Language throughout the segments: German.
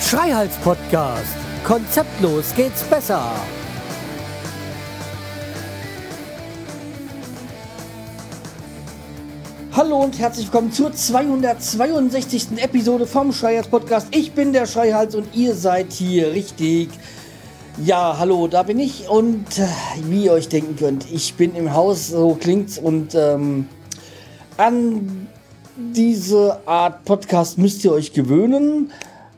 Schreihals Podcast. Konzeptlos geht's besser. Hallo und herzlich willkommen zur 262. Episode vom Schreihals Podcast. Ich bin der Schreihals und ihr seid hier richtig. Ja, hallo, da bin ich und äh, wie ihr euch denken könnt, ich bin im Haus, so klingt's und ähm, an diese Art Podcast müsst ihr euch gewöhnen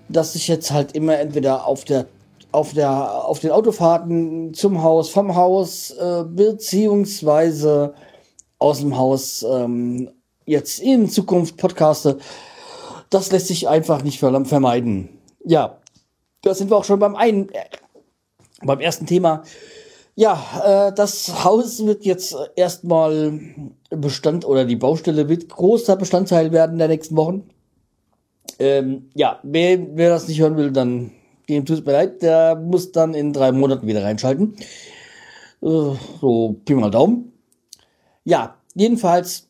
dass ich jetzt halt immer entweder auf der auf der auf den Autofahrten zum Haus, vom Haus äh, beziehungsweise aus dem Haus ähm, jetzt in Zukunft podcaste. Das lässt sich einfach nicht vermeiden. Ja, da sind wir auch schon beim einen beim ersten Thema. Ja, äh, das Haus wird jetzt erstmal Bestand oder die Baustelle wird großer Bestandteil werden der nächsten Wochen. Ähm, ja, wer, wer das nicht hören will, dann dem tut mir leid, der muss dann in drei Monaten wieder reinschalten. Äh, so, Pi mal Daumen. Ja, jedenfalls,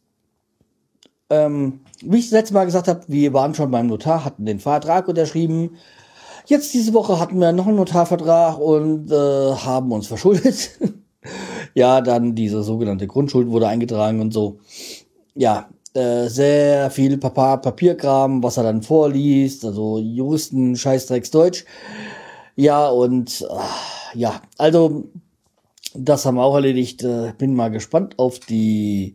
ähm, wie ich das letzte Mal gesagt habe, wir waren schon beim Notar, hatten den Vertrag unterschrieben. Jetzt diese Woche hatten wir noch einen Notarvertrag und äh, haben uns verschuldet. ja, dann diese sogenannte Grundschuld wurde eingetragen und so. Ja, äh, sehr viel Papa Papierkram, was er dann vorliest, also Juristen, Scheißdrecks Deutsch. Ja, und äh, ja, also das haben wir auch erledigt. Äh, bin mal gespannt auf die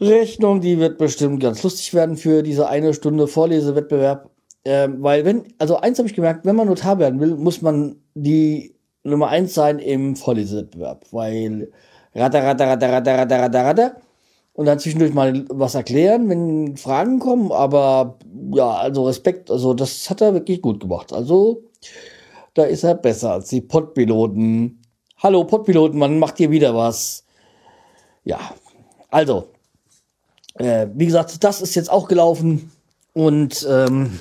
Rechnung. Die wird bestimmt ganz lustig werden für diese eine Stunde Vorlesewettbewerb. Ähm, weil wenn, also eins habe ich gemerkt, wenn man Notar werden will, muss man die Nummer eins sein im Vorlesewettbewerb. Weil ratter, ratter, ratter, ratter, ratter, ratter, ratter und dann zwischendurch mal was erklären, wenn Fragen kommen. Aber ja, also Respekt, also das hat er wirklich gut gemacht. Also da ist er besser als die Podpiloten. Hallo Podpiloten, man macht hier wieder was. Ja, also, äh, wie gesagt, das ist jetzt auch gelaufen. Und ähm,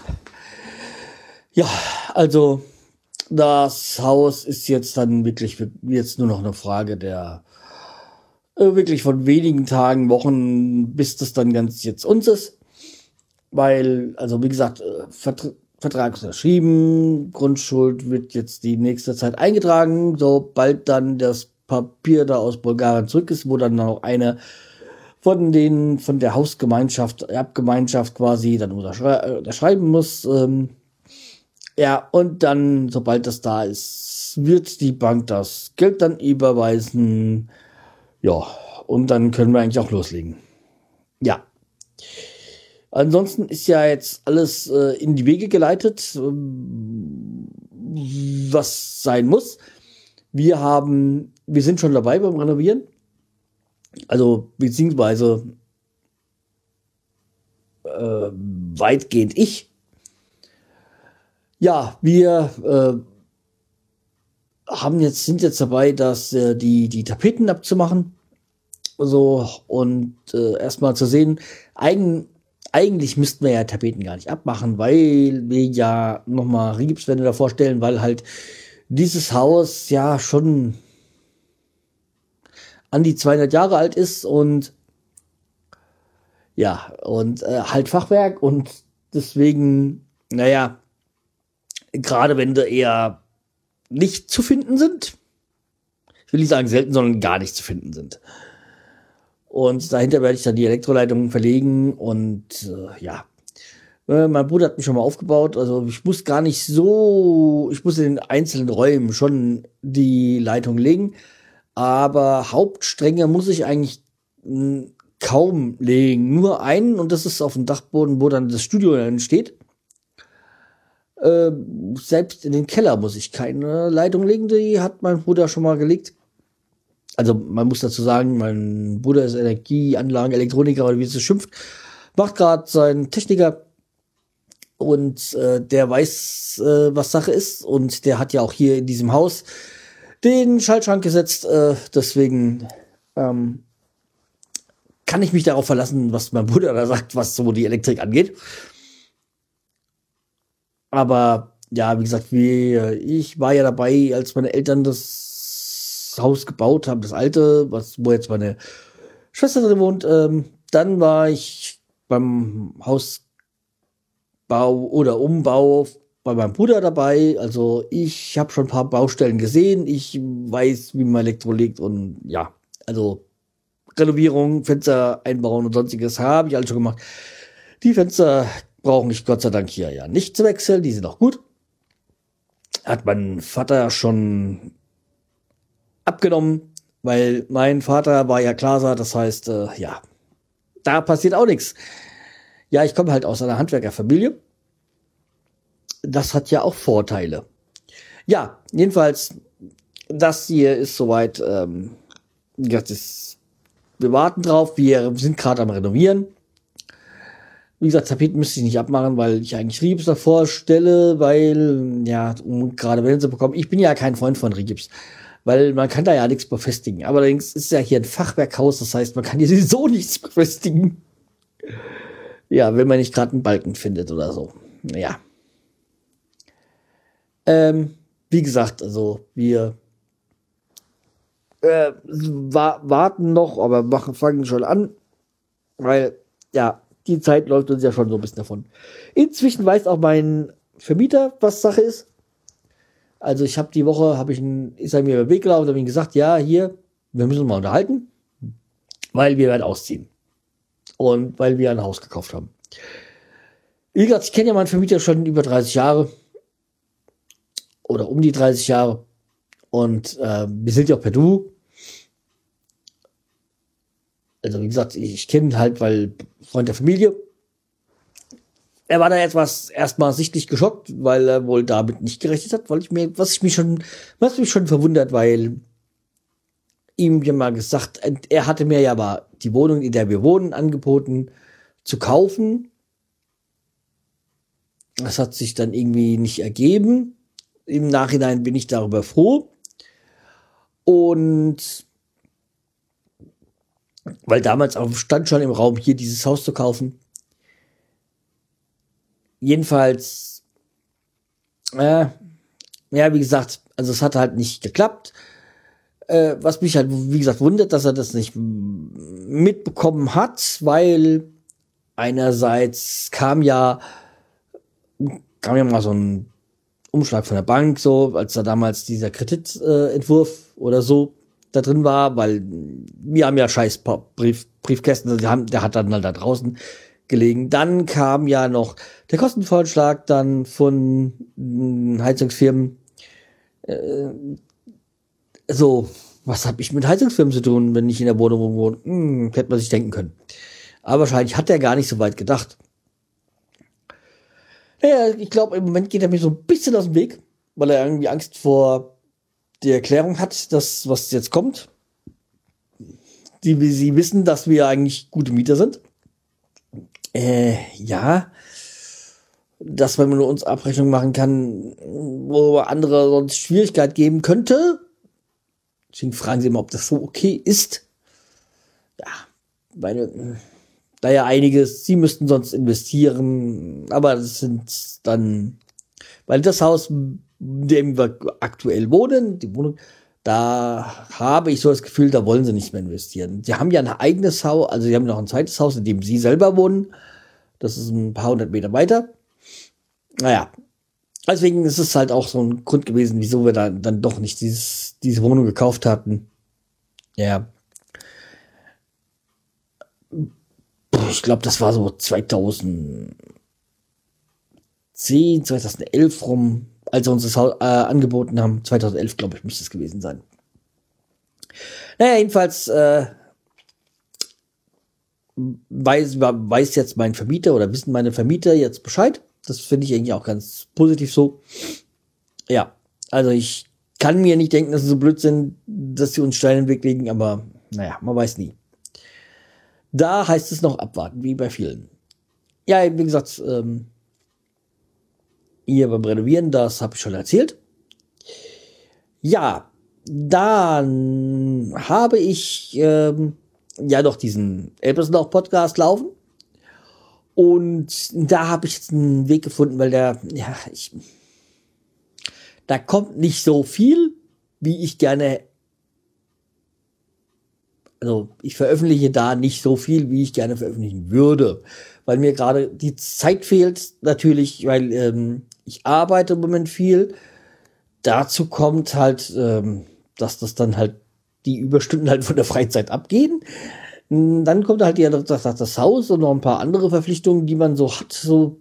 ja, also das Haus ist jetzt dann wirklich jetzt nur noch eine Frage der äh, wirklich von wenigen Tagen, Wochen, bis das dann ganz jetzt uns ist. Weil, also wie gesagt, äh, Vertra Vertrag ist unterschrieben, Grundschuld wird jetzt die nächste Zeit eingetragen, sobald dann das Papier da aus Bulgarien zurück ist, wo dann noch eine von den, von der Hausgemeinschaft, Erbgemeinschaft quasi dann äh, unterschreiben muss. Ähm, ja, und dann, sobald das da ist, wird die Bank das Geld dann überweisen. Ja, und dann können wir eigentlich auch loslegen. Ja. Ansonsten ist ja jetzt alles äh, in die Wege geleitet, äh, was sein muss. Wir haben, wir sind schon dabei beim Renovieren. Also, beziehungsweise äh, weitgehend ich. Ja, wir äh, haben jetzt, sind jetzt dabei, dass äh, die, die Tapeten abzumachen. So, und äh, erstmal zu sehen, eigen, eigentlich müssten wir ja Tapeten gar nicht abmachen, weil wir ja nochmal Rigipswände davor stellen, weil halt dieses Haus ja schon an die 200 Jahre alt ist und ja, und äh, halt Fachwerk und deswegen, naja, gerade wenn du eher nicht zu finden sind. Ich will nicht sagen selten, sondern gar nicht zu finden sind. Und dahinter werde ich dann die Elektroleitungen verlegen und äh, ja. Äh, mein Bruder hat mich schon mal aufgebaut, also ich muss gar nicht so, ich muss in den einzelnen Räumen schon die Leitung legen, aber Hauptstränge muss ich eigentlich hm, kaum legen, nur einen und das ist auf dem Dachboden, wo dann das Studio entsteht. Äh, selbst in den Keller muss ich keine Leitung legen, die hat mein Bruder schon mal gelegt. Also man muss dazu sagen, mein Bruder ist Energieanlagen, Elektroniker oder wie es schimpft, macht gerade seinen Techniker und äh, der weiß, äh, was Sache ist und der hat ja auch hier in diesem Haus den Schaltschrank gesetzt. Äh, deswegen ähm, kann ich mich darauf verlassen, was mein Bruder da sagt, was so die Elektrik angeht. Aber ja, wie gesagt, wie, ich war ja dabei, als meine Eltern das Haus gebaut haben, das alte, was, wo jetzt meine Schwester drin wohnt. Ähm, dann war ich beim Hausbau oder Umbau bei meinem Bruder dabei. Also ich habe schon ein paar Baustellen gesehen. Ich weiß, wie man Elektro legt und ja, also Renovierung, Fenster einbauen und sonstiges habe ich alles schon gemacht. Die Fenster brauche ich Gott sei Dank hier ja nicht zu wechseln, die sind auch gut. Hat mein Vater schon abgenommen, weil mein Vater war ja Glaser, das heißt, äh, ja, da passiert auch nichts. Ja, ich komme halt aus einer Handwerkerfamilie. Das hat ja auch Vorteile. Ja, jedenfalls, das hier ist soweit, ähm, das ist, wir warten drauf, wir sind gerade am Renovieren. Wie gesagt, Tapeten müsste ich nicht abmachen, weil ich eigentlich Rigips davor stelle, weil, ja, um gerade wenn sie bekommen, ich bin ja kein Freund von Rigips, weil man kann da ja nichts befestigen. Allerdings ist ja hier ein Fachwerkhaus, das heißt, man kann hier sowieso nichts befestigen. Ja, wenn man nicht gerade einen Balken findet oder so. Ja. Ähm, wie gesagt, also wir äh, wa warten noch, aber machen, fangen schon an, weil ja, die Zeit läuft uns ja schon so ein bisschen davon. Inzwischen weiß auch mein Vermieter, was Sache ist. Also ich habe die Woche, habe ich ein, ist er mir über den Weg gelaufen, habe ihm gesagt, ja, hier, wir müssen uns mal unterhalten, weil wir werden ausziehen. Und weil wir ein Haus gekauft haben. Wie gesagt, ich kenne ja meinen Vermieter schon über 30 Jahre. Oder um die 30 Jahre. Und äh, wir sind ja auch per Du. Also wie gesagt, ich, kenne halt, weil Freund der Familie. Er war da etwas erstmal sichtlich geschockt, weil er wohl damit nicht gerechnet hat, weil ich mir, was ich mich schon, was mich schon verwundert, weil ihm ja mal gesagt, er hatte mir ja aber die Wohnung, in der wir wohnen, angeboten zu kaufen. Das hat sich dann irgendwie nicht ergeben. Im Nachhinein bin ich darüber froh. Und weil damals auch stand schon im Raum, hier dieses Haus zu kaufen. Jedenfalls, äh, ja, wie gesagt, also es hat halt nicht geklappt. Äh, was mich halt, wie gesagt, wundert, dass er das nicht mitbekommen hat, weil einerseits kam ja, kam ja mal so ein Umschlag von der Bank, so, als da damals dieser Kreditentwurf äh, oder so da drin war, weil wir haben ja scheiß Brief, Briefkästen, also die haben, der hat dann halt da draußen gelegen. Dann kam ja noch der Kostenvorschlag dann von hm, Heizungsfirmen. Äh, so, was habe ich mit Heizungsfirmen zu tun, wenn ich in der Wohnung wohne? Hm, hätte man sich denken können. Aber wahrscheinlich hat er gar nicht so weit gedacht. Naja, ich glaube, im Moment geht er mir so ein bisschen aus dem Weg, weil er irgendwie Angst vor die Erklärung hat, das, was jetzt kommt. Die, sie wissen, dass wir eigentlich gute Mieter sind. Äh, ja. Dass man nur uns Abrechnung machen kann, wo andere sonst Schwierigkeit geben könnte. Deswegen fragen sie immer, ob das so okay ist. Ja, meine, da ja einiges, sie müssten sonst investieren, aber das sind dann, weil das Haus in dem wir aktuell wohnen, die Wohnung, da habe ich so das Gefühl, da wollen sie nicht mehr investieren. Sie haben ja ein eigenes Haus, also sie haben noch ein zweites Haus, in dem sie selber wohnen. Das ist ein paar hundert Meter weiter. Naja, deswegen ist es halt auch so ein Grund gewesen, wieso wir da dann doch nicht dieses, diese Wohnung gekauft hatten. Ja. Ich glaube, das war so 2010, 2011 rum als sie uns das äh, angeboten haben. 2011, glaube ich, müsste es gewesen sein. Naja, jedenfalls äh, weiß, weiß jetzt mein Vermieter oder wissen meine Vermieter jetzt Bescheid. Das finde ich eigentlich auch ganz positiv so. Ja, also ich kann mir nicht denken, dass sie so blöd sind, dass sie uns Steine in Weg legen, aber naja, man weiß nie. Da heißt es noch abwarten, wie bei vielen. Ja, wie gesagt, ähm, hier beim Renovieren, das habe ich schon erzählt. Ja, dann habe ich ähm, ja noch diesen Elbersloch Podcast laufen. Und da habe ich jetzt einen Weg gefunden, weil der, ja, ich, da kommt nicht so viel, wie ich gerne also ich veröffentliche da nicht so viel, wie ich gerne veröffentlichen würde, weil mir gerade die Zeit fehlt, natürlich, weil ähm, ich arbeite im Moment viel. Dazu kommt halt, ähm, dass das dann halt die Überstunden halt von der Freizeit abgehen. Dann kommt halt ja das, das Haus und noch ein paar andere Verpflichtungen, die man so hat, so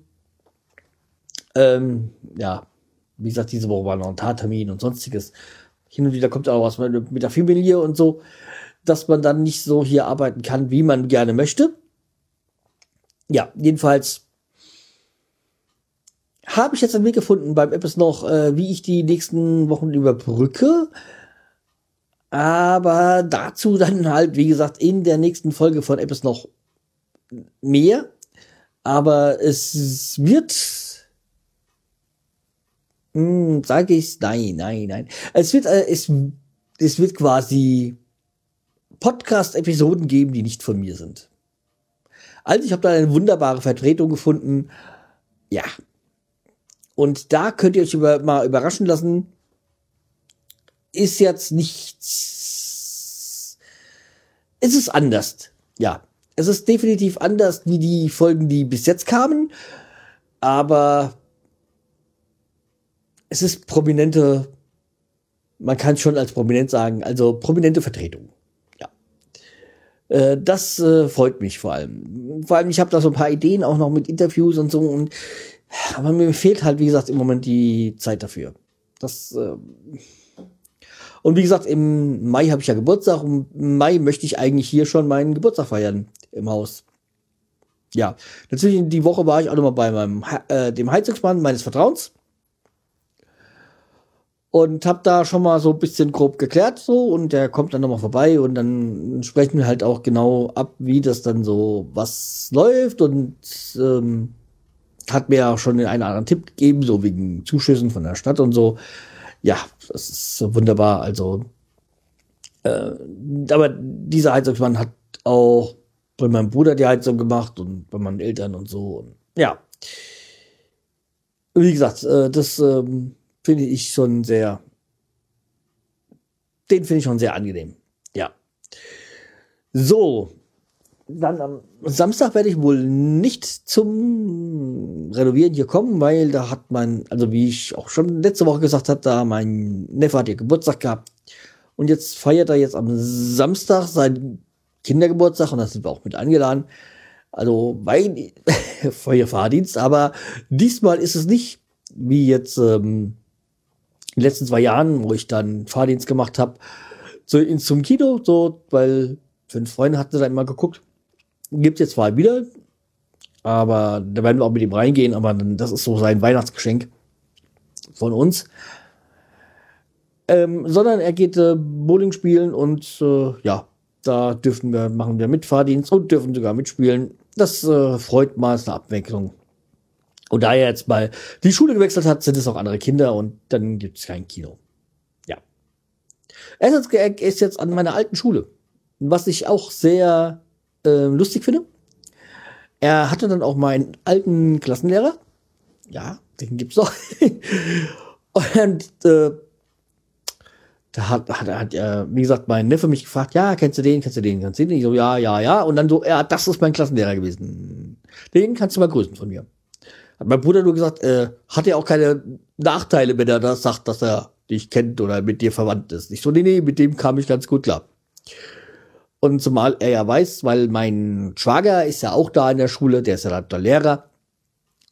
ähm, ja, wie gesagt, diese Woche war noch ein Tattermin und sonstiges. Hin und wieder kommt auch was mit der Familie und so dass man dann nicht so hier arbeiten kann, wie man gerne möchte. Ja, jedenfalls habe ich jetzt einen Weg gefunden beim Apps noch, äh, wie ich die nächsten Wochen überbrücke. Aber dazu dann halt, wie gesagt, in der nächsten Folge von Apps noch mehr. Aber es wird, hm, sage ich, nein, nein, nein. Es wird, äh, es, es wird quasi Podcast-Episoden geben, die nicht von mir sind. Also ich habe da eine wunderbare Vertretung gefunden. Ja. Und da könnt ihr euch über, mal überraschen lassen. Ist jetzt nichts. Es ist anders. Ja. Es ist definitiv anders wie die Folgen, die bis jetzt kamen. Aber es ist prominente, man kann es schon als prominent sagen, also prominente Vertretung. Äh, das äh, freut mich vor allem. Vor allem, ich habe da so ein paar Ideen auch noch mit Interviews und so. Und, aber mir fehlt halt, wie gesagt, im Moment die Zeit dafür. Das äh, und wie gesagt, im Mai habe ich ja Geburtstag und im Mai möchte ich eigentlich hier schon meinen Geburtstag feiern im Haus. Ja, natürlich die Woche war ich auch noch mal bei meinem äh, dem Heizungsmann meines Vertrauens und hab da schon mal so ein bisschen grob geklärt so und der kommt dann nochmal vorbei und dann sprechen wir halt auch genau ab, wie das dann so was läuft und ähm, hat mir auch schon den einen oder anderen Tipp gegeben, so wegen Zuschüssen von der Stadt und so. Ja, das ist wunderbar. Also, äh, aber dieser Heizungsmann hat auch bei meinem Bruder die Heizung gemacht und bei meinen Eltern und so. Und, ja. Wie gesagt, äh, das ähm, finde ich schon sehr, den finde ich schon sehr angenehm. Ja. So. Dann am Samstag werde ich wohl nicht zum Renovieren hier kommen, weil da hat mein, also wie ich auch schon letzte Woche gesagt habe, da mein Neffe hat hier Geburtstag gehabt. Und jetzt feiert er jetzt am Samstag seinen Kindergeburtstag und da sind wir auch mit eingeladen. Also mein Feuerfahrdienst, aber diesmal ist es nicht wie jetzt ähm, in den letzten zwei Jahren, wo ich dann Fahrdienst gemacht habe, so zum Kino, so, weil fünf Freunde hatten da immer geguckt. Gibt's jetzt zwar wieder, aber da werden wir auch mit ihm reingehen, aber das ist so sein Weihnachtsgeschenk von uns. Ähm, sondern er geht äh, Bowling spielen und äh, ja, da dürfen wir, machen wir mit Fahrdienst und dürfen sogar mitspielen. Das äh, freut mal, ist eine Abwechslung. Und da er jetzt mal die Schule gewechselt hat, sind es auch andere Kinder und dann gibt es kein Kino. Ja. Er ist jetzt an meiner alten Schule, was ich auch sehr äh, lustig finde. Er hatte dann auch meinen alten Klassenlehrer. Ja, den gibt's noch. und äh, da hat, hat, hat äh, wie gesagt, mein Neffe mich gefragt, ja, kennst du den, kennst du den, kennst du den? Ich so, ja, ja, ja. Und dann so, ja, das ist mein Klassenlehrer gewesen. Den kannst du mal grüßen von mir. Hat mein Bruder nur gesagt, äh, hat ja auch keine Nachteile, wenn er das sagt, dass er dich kennt oder mit dir verwandt ist. Ich so, nee, nee, mit dem kam ich ganz gut klar. Und zumal er ja weiß, weil mein Schwager ist ja auch da in der Schule, der ist ja der Lehrer.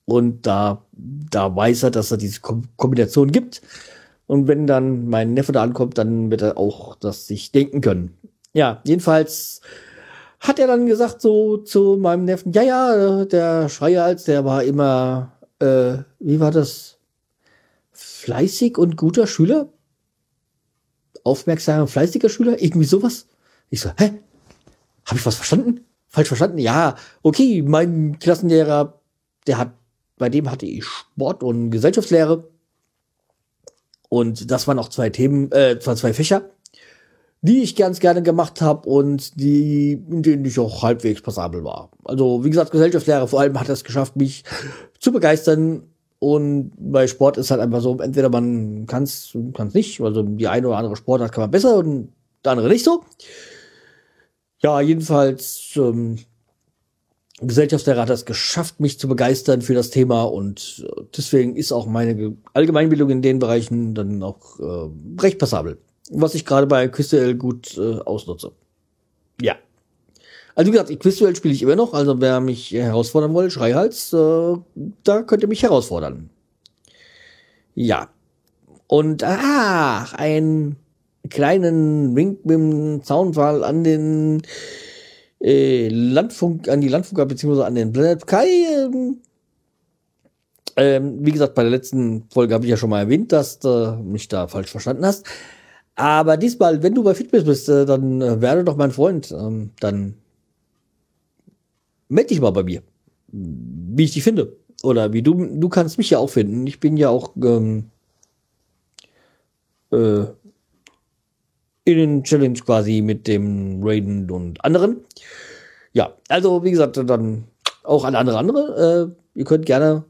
Und da, da weiß er, dass er diese Kombination gibt. Und wenn dann mein Neffe da ankommt, dann wird er auch das sich denken können. Ja, jedenfalls hat er dann gesagt so zu meinem Neffen, ja, ja, der Schreihals, der war immer, äh, wie war das? Fleißig und guter Schüler? Aufmerksamer, fleißiger Schüler? Irgendwie sowas? Ich so, hä? Hab ich was verstanden? Falsch verstanden? Ja, okay, mein Klassenlehrer, der hat, bei dem hatte ich Sport und Gesellschaftslehre. Und das waren auch zwei Themen, äh, zwei Fächer die ich ganz gerne gemacht habe und die, in denen ich auch halbwegs passabel war. Also, wie gesagt, Gesellschaftslehre vor allem hat es geschafft, mich zu begeistern. Und bei Sport ist halt einfach so, entweder man kann es, kann es nicht, also die eine oder andere Sportart kann man besser und der andere nicht so. Ja, jedenfalls, ähm, Gesellschaftslehrer hat es geschafft, mich zu begeistern für das Thema und äh, deswegen ist auch meine Allgemeinbildung in den Bereichen dann auch äh, recht passabel. Was ich gerade bei QuizDuell gut äh, ausnutze. Ja. Also wie gesagt, Quizduell spiele ich immer noch, also wer mich herausfordern will, Schreihals, äh, da könnt ihr mich herausfordern. Ja. Und ah, ein kleinen Wink mit dem Zaunfall an den äh, Landfunk, an die Landfunker beziehungsweise an den Planet Kai. Ähm, ähm, wie gesagt, bei der letzten Folge habe ich ja schon mal erwähnt, dass du mich da falsch verstanden hast. Aber diesmal, wenn du bei Fitbit bist, äh, dann äh, werde doch mein Freund. Ähm, dann melde dich mal bei mir, wie ich dich finde. Oder wie du, du kannst mich ja auch finden. Ich bin ja auch ähm, äh, den Challenge quasi mit dem Raiden und anderen. Ja, also wie gesagt, dann auch an andere andere. Äh, ihr könnt gerne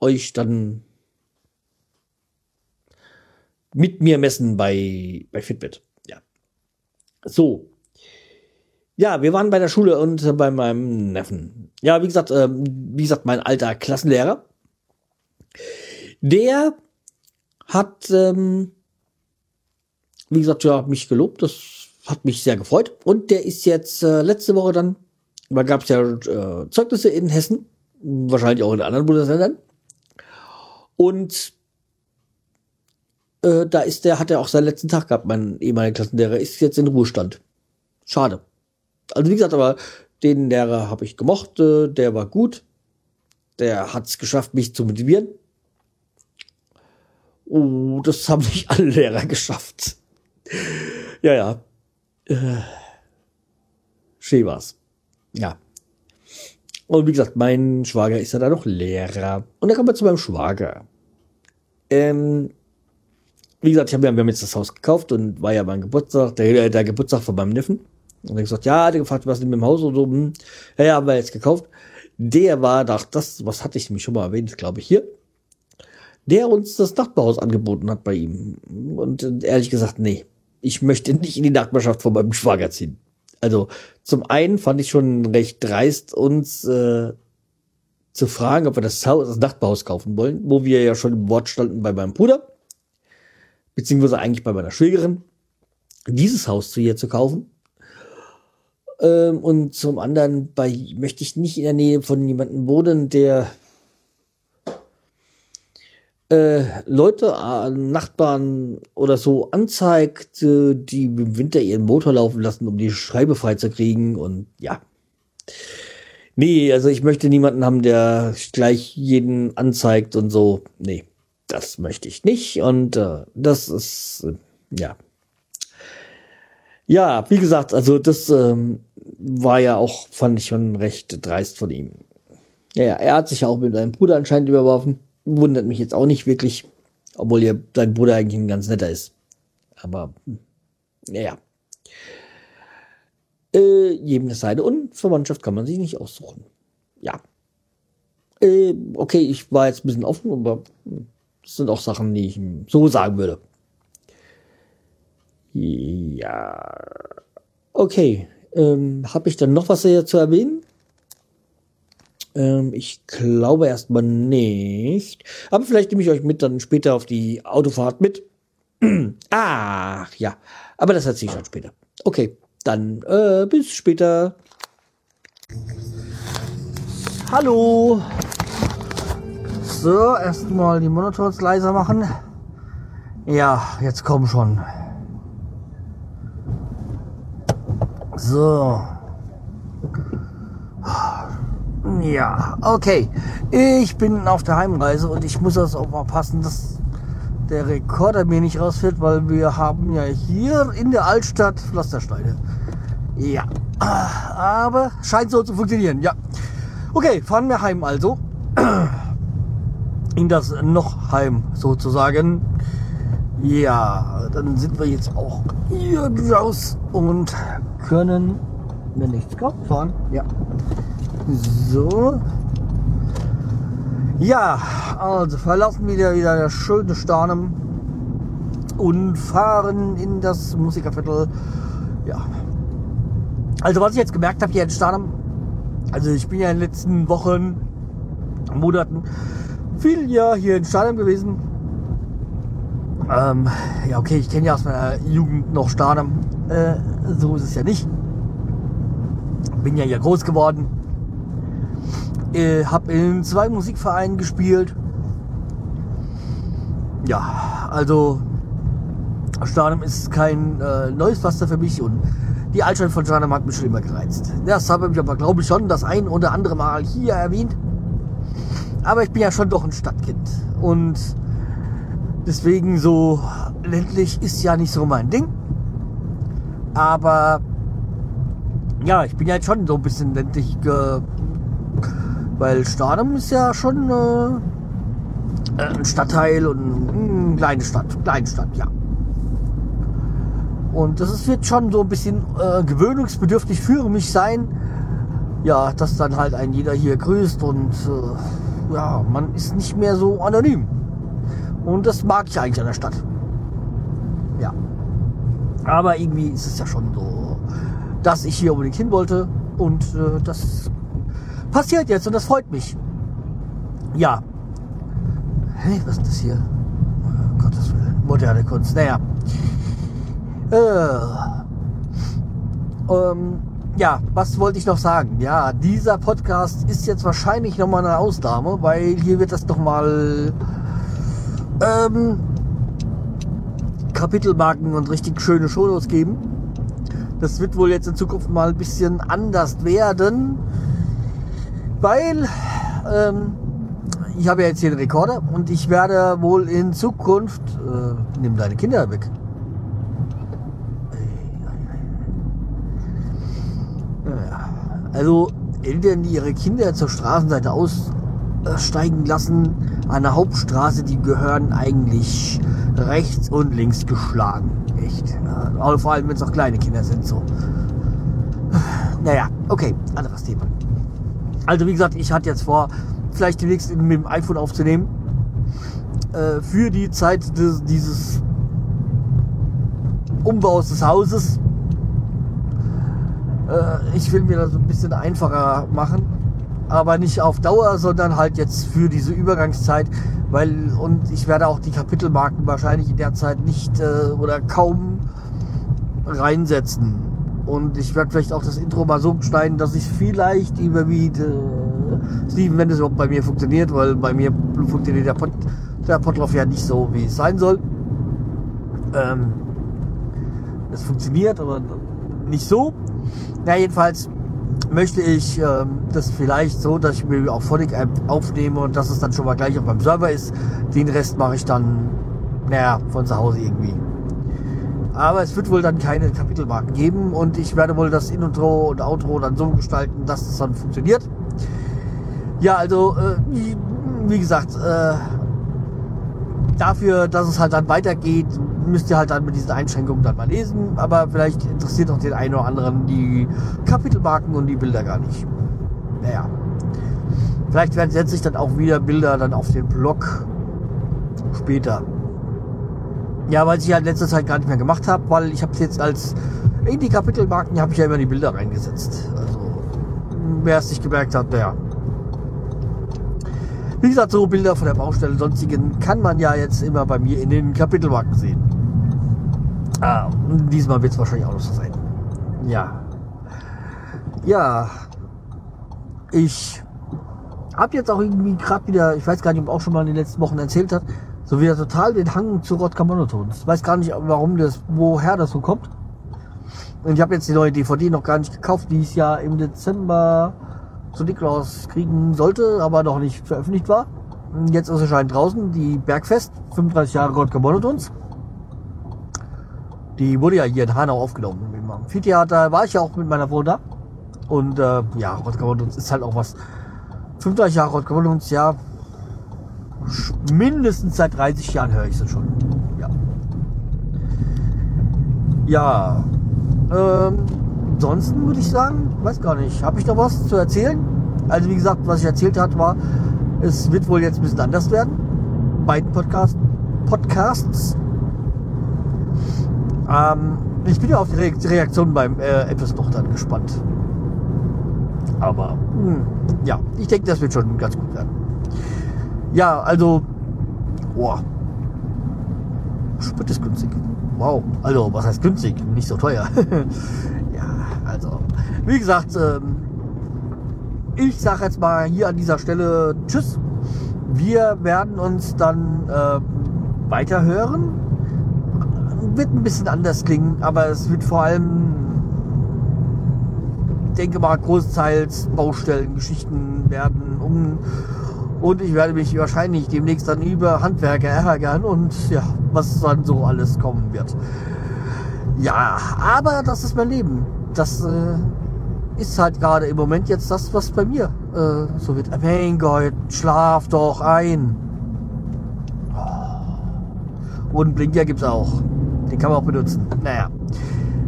euch dann mit mir messen bei, bei Fitbit. Ja. So. Ja, wir waren bei der Schule und bei meinem Neffen. Ja, wie gesagt, äh, wie gesagt, mein alter Klassenlehrer. Der hat ähm, wie gesagt, ja, mich gelobt. Das hat mich sehr gefreut. Und der ist jetzt äh, letzte Woche dann, da gab es ja äh, Zeugnisse in Hessen, wahrscheinlich auch in anderen Bundesländern. Und äh, da ist der, hat er auch seinen letzten Tag gehabt, mein ehemaliger Klassenlehrer, ist jetzt in Ruhestand. Schade. Also wie gesagt, aber den Lehrer habe ich gemocht, äh, der war gut. Der hat es geschafft, mich zu motivieren. Oh, das haben nicht alle Lehrer geschafft ja, ja. Äh, schön war's. Ja. Und wie gesagt, mein Schwager ist ja da noch Lehrer. Und dann kommen wir zu meinem Schwager. Ähm, wie gesagt, ich hab, wir haben jetzt das Haus gekauft und war ja mein Geburtstag, der, der Geburtstag von meinem Neffen. Und er gesagt, ja, der gefragt, was ist mit dem Haus und so. Hm. Ja, ja, haben wir jetzt gekauft. Der war, doch das, was hatte ich nämlich schon mal erwähnt, glaube ich, hier. Der uns das Nachbarhaus angeboten hat bei ihm. Und ehrlich gesagt, nee ich möchte nicht in die Nachbarschaft von meinem Schwager ziehen. Also zum einen fand ich schon recht dreist, uns äh, zu fragen, ob wir das, Haus, das Nachbarhaus kaufen wollen, wo wir ja schon im Wort standen bei meinem Bruder, beziehungsweise eigentlich bei meiner Schwägerin, dieses Haus zu ihr zu kaufen. Ähm, und zum anderen bei, möchte ich nicht in der Nähe von jemandem wohnen, der äh, Leute, äh, Nachbarn oder so anzeigt, äh, die im Winter ihren Motor laufen lassen, um die Scheibe freizukriegen und ja. Nee, also ich möchte niemanden haben, der gleich jeden anzeigt und so. Nee, das möchte ich nicht und äh, das ist, äh, ja. Ja, wie gesagt, also das ähm, war ja auch, fand ich schon recht dreist von ihm. Ja, er hat sich auch mit seinem Bruder anscheinend überworfen wundert mich jetzt auch nicht wirklich, obwohl ihr dein Bruder eigentlich ein ganz netter ist. Aber naja. Äh, jedem das seine und Verwandtschaft kann man sich nicht aussuchen. Ja. Äh, okay, ich war jetzt ein bisschen offen, aber das sind auch Sachen, die ich so sagen würde. Ja. Okay. Ähm, Habe ich dann noch was zu erwähnen? Ähm, ich glaube erstmal nicht. Aber vielleicht nehme ich euch mit dann später auf die Autofahrt mit. Ach ja, aber das erzähle ich dann später. Okay, dann äh, bis später. Hallo. So, erstmal die Monitors leiser machen. Ja, jetzt komm schon. So. Ja, okay. Ich bin auf der Heimreise und ich muss das auch mal passen, dass der Rekorder mir nicht rausfällt, weil wir haben ja hier in der Altstadt Pflastersteine. Ja, aber scheint so zu funktionieren, ja. Okay, fahren wir heim also. In das noch Heim sozusagen. Ja, dann sind wir jetzt auch hier raus und können, wenn nichts kommt, fahren. Ja. So. Ja, also verlassen wir wieder das schöne Starnem und fahren in das Musikerviertel. Ja. Also was ich jetzt gemerkt habe hier in Stadam, also ich bin ja in den letzten Wochen, Monaten viel ja hier in Stadam gewesen. Ähm, ja okay, ich kenne ja aus meiner Jugend noch Stadam. Äh, so ist es ja nicht. Bin ja hier groß geworden. Äh, hab in zwei Musikvereinen gespielt. Ja, also Stadium ist kein äh, neues Pflaster für mich und die Altstadt von Stadium hat mich schon immer gereizt. Das habe ich aber, glaube ich, schon das ein oder andere Mal hier erwähnt. Aber ich bin ja schon doch ein Stadtkind. Und deswegen so ländlich ist ja nicht so mein Ding. Aber ja, ich bin ja jetzt schon so ein bisschen ländlich, äh, weil Stadium ist ja schon äh, ein Stadtteil und eine kleine Stadt, Kleinstadt, ja. Und das wird schon so ein bisschen äh, gewöhnungsbedürftig für mich sein. Ja, dass dann halt ein jeder hier grüßt und äh, ja, man ist nicht mehr so anonym. Und das mag ich eigentlich an der Stadt. Ja. Aber irgendwie ist es ja schon so, dass ich hier unbedingt hin wollte und äh, das passiert jetzt und das freut mich. Ja. Hey, was ist das hier? Oh, Gottes Willen. Moderne Kunst. Naja. Äh, ähm, ja, was wollte ich noch sagen? Ja, dieser Podcast ist jetzt wahrscheinlich nochmal eine Ausnahme, weil hier wird das nochmal ähm, Kapitelmarken und richtig schöne Shownotes geben. Das wird wohl jetzt in Zukunft mal ein bisschen anders werden, weil ähm, ich habe ja jetzt hier den Rekorder und ich werde wohl in Zukunft, äh, nimm deine Kinder weg. Also Eltern, die ihre Kinder zur Straßenseite aussteigen lassen, an der Hauptstraße, die gehören eigentlich rechts und links geschlagen. Echt. Vor allem, wenn es auch kleine Kinder sind. So. Naja, okay, anderes Thema. Also wie gesagt, ich hatte jetzt vor, vielleicht demnächst mit dem iPhone aufzunehmen. Äh, für die Zeit des, dieses Umbaus des Hauses äh, ich will mir das ein bisschen einfacher machen, aber nicht auf Dauer, sondern halt jetzt für diese Übergangszeit, weil und ich werde auch die Kapitelmarken wahrscheinlich in der Zeit nicht äh, oder kaum reinsetzen. Und ich werde vielleicht auch das Intro mal so schneiden, dass ich vielleicht überwiegt, äh, Steven, wenn das überhaupt bei mir funktioniert, weil bei mir funktioniert der, Pod, der Podlauf ja nicht so, wie es sein soll. Ähm, es funktioniert, aber nicht so. Ja, jedenfalls möchte ich ähm, das vielleicht so, dass ich mir auch Phonic App aufnehme und dass es dann schon mal gleich auf meinem Server ist. Den Rest mache ich dann, naja, von zu Hause irgendwie. Aber es wird wohl dann keine Kapitelmarken geben und ich werde wohl das Intro und Outro dann so gestalten, dass es dann funktioniert. Ja, also, äh, wie gesagt, äh, dafür, dass es halt dann weitergeht, müsst ihr halt dann mit diesen Einschränkungen dann mal lesen. Aber vielleicht interessiert auch den einen oder anderen die Kapitelmarken und die Bilder gar nicht. Naja. Vielleicht werden setze ich dann auch wieder Bilder dann auf den Blog später. Ja, weil ich ja halt letzter Zeit gar nicht mehr gemacht habe, weil ich habe es jetzt als in die Kapitelmarken habe ich ja immer die Bilder reingesetzt. Also wer es nicht gemerkt hat, naja. Wie gesagt, so Bilder von der Baustelle sonstigen kann man ja jetzt immer bei mir in den Kapitelmarken sehen. Ah, diesmal wird es wahrscheinlich auch noch so sein. Ja. Ja. Ich habe jetzt auch irgendwie gerade wieder, ich weiß gar nicht, ob auch schon mal in den letzten Wochen erzählt hat, so wieder total den Hang zu Rodka Monotons. Ich weiß gar nicht, warum das, woher das so kommt. Und ich habe jetzt die neue DVD noch gar nicht gekauft, die es ja im Dezember zu Nikolaus kriegen sollte, aber noch nicht veröffentlicht war. Jetzt ist es draußen, die Bergfest, 35 Jahre Rodka Monotons. Die wurde ja hier in Hanau aufgenommen. Im Amphitheater war ich ja auch mit meiner Frau da. Und äh, ja, Rottgau-Uns ist halt auch was. 35 Jahre Rottgau-Uns, ja. Mindestens seit 30 Jahren höre ich sie schon. Ja. Ja. Ähm, ansonsten würde ich sagen, weiß gar nicht. Habe ich noch was zu erzählen? Also wie gesagt, was ich erzählt hat, war, es wird wohl jetzt ein bisschen anders werden. Beiden Podcast, Podcasts ähm, ich bin ja auf die Re Reaktion beim äh, etwas noch dann gespannt. Aber mh, hm, ja, ich denke, das wird schon ganz gut werden. Ja, also, boah, Sprit ist günstig. Wow, also was heißt günstig? Nicht so teuer. ja, also, wie gesagt, ähm, ich sage jetzt mal hier an dieser Stelle Tschüss. Wir werden uns dann äh, weiterhören. Wird ein bisschen anders klingen, aber es wird vor allem, denke mal, großteils Baustellen, Geschichten werden. Um, und ich werde mich wahrscheinlich demnächst dann über Handwerker ärgern und ja, was dann so alles kommen wird. Ja, aber das ist mein Leben. Das äh, ist halt gerade im Moment jetzt das, was bei mir äh, so wird. Mein Gott, schlaf doch ein. Oh. Und Blinker gibt's auch. Den kann man auch benutzen. Naja.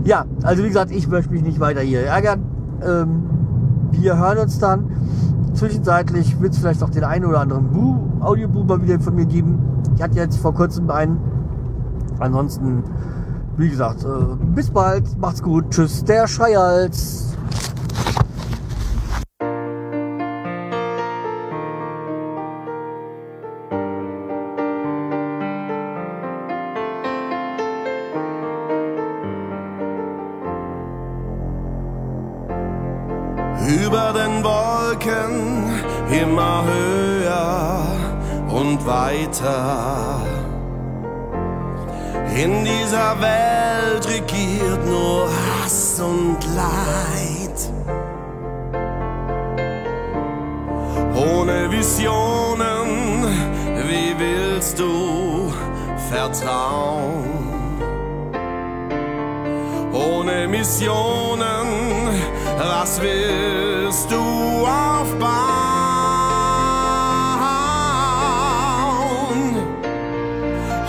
Ja, also wie gesagt, ich möchte mich nicht weiter hier ärgern. Ähm, wir hören uns dann. Zwischenzeitlich wird es vielleicht auch den einen oder anderen Bu Audioboom mal wieder von mir geben. Ich hatte jetzt vor kurzem einen. Ansonsten, wie gesagt, äh, bis bald. Macht's gut. Tschüss, der Schreihals. über den Wolken immer höher und weiter. In dieser Welt regiert nur Hass und Leid. Ohne Visionen, wie willst du vertrauen? Ohne Missionen, was willst du aufbauen?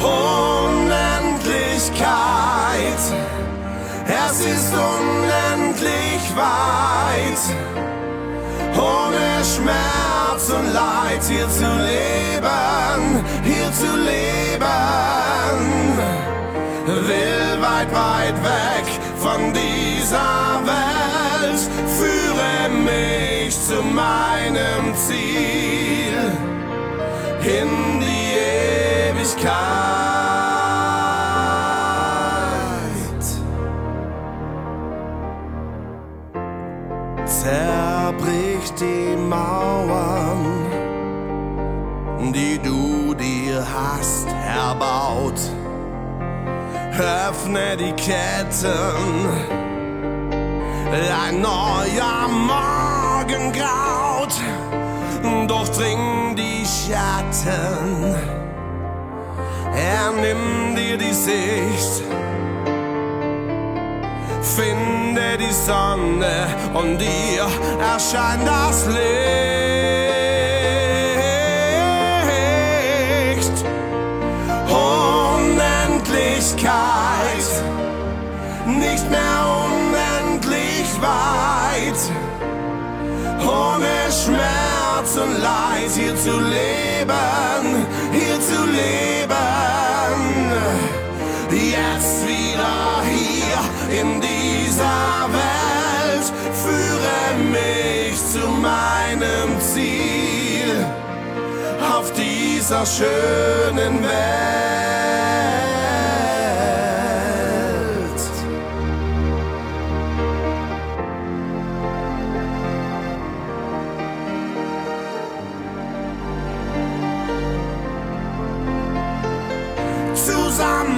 Unendlichkeit, es ist unendlich weit, ohne Schmerz und Leid hier zu leben, hier zu leben, will weit, weit weg von dieser Welt, führe mich zu meinem Ziel in die Ewigkeit. Zerbrich die Mauern, die du dir hast erbaut öffne die Ketten. Ein neuer Morgen graut, durchdring die Schatten. Er nimmt dir die Sicht. Finde die Sonne und dir erscheint das Licht. Ewigkeit, nicht mehr unendlich weit, ohne Schmerz und Leid hier zu leben, hier zu leben. Jetzt wieder hier in dieser Welt, führe mich zu meinem Ziel auf dieser schönen Welt.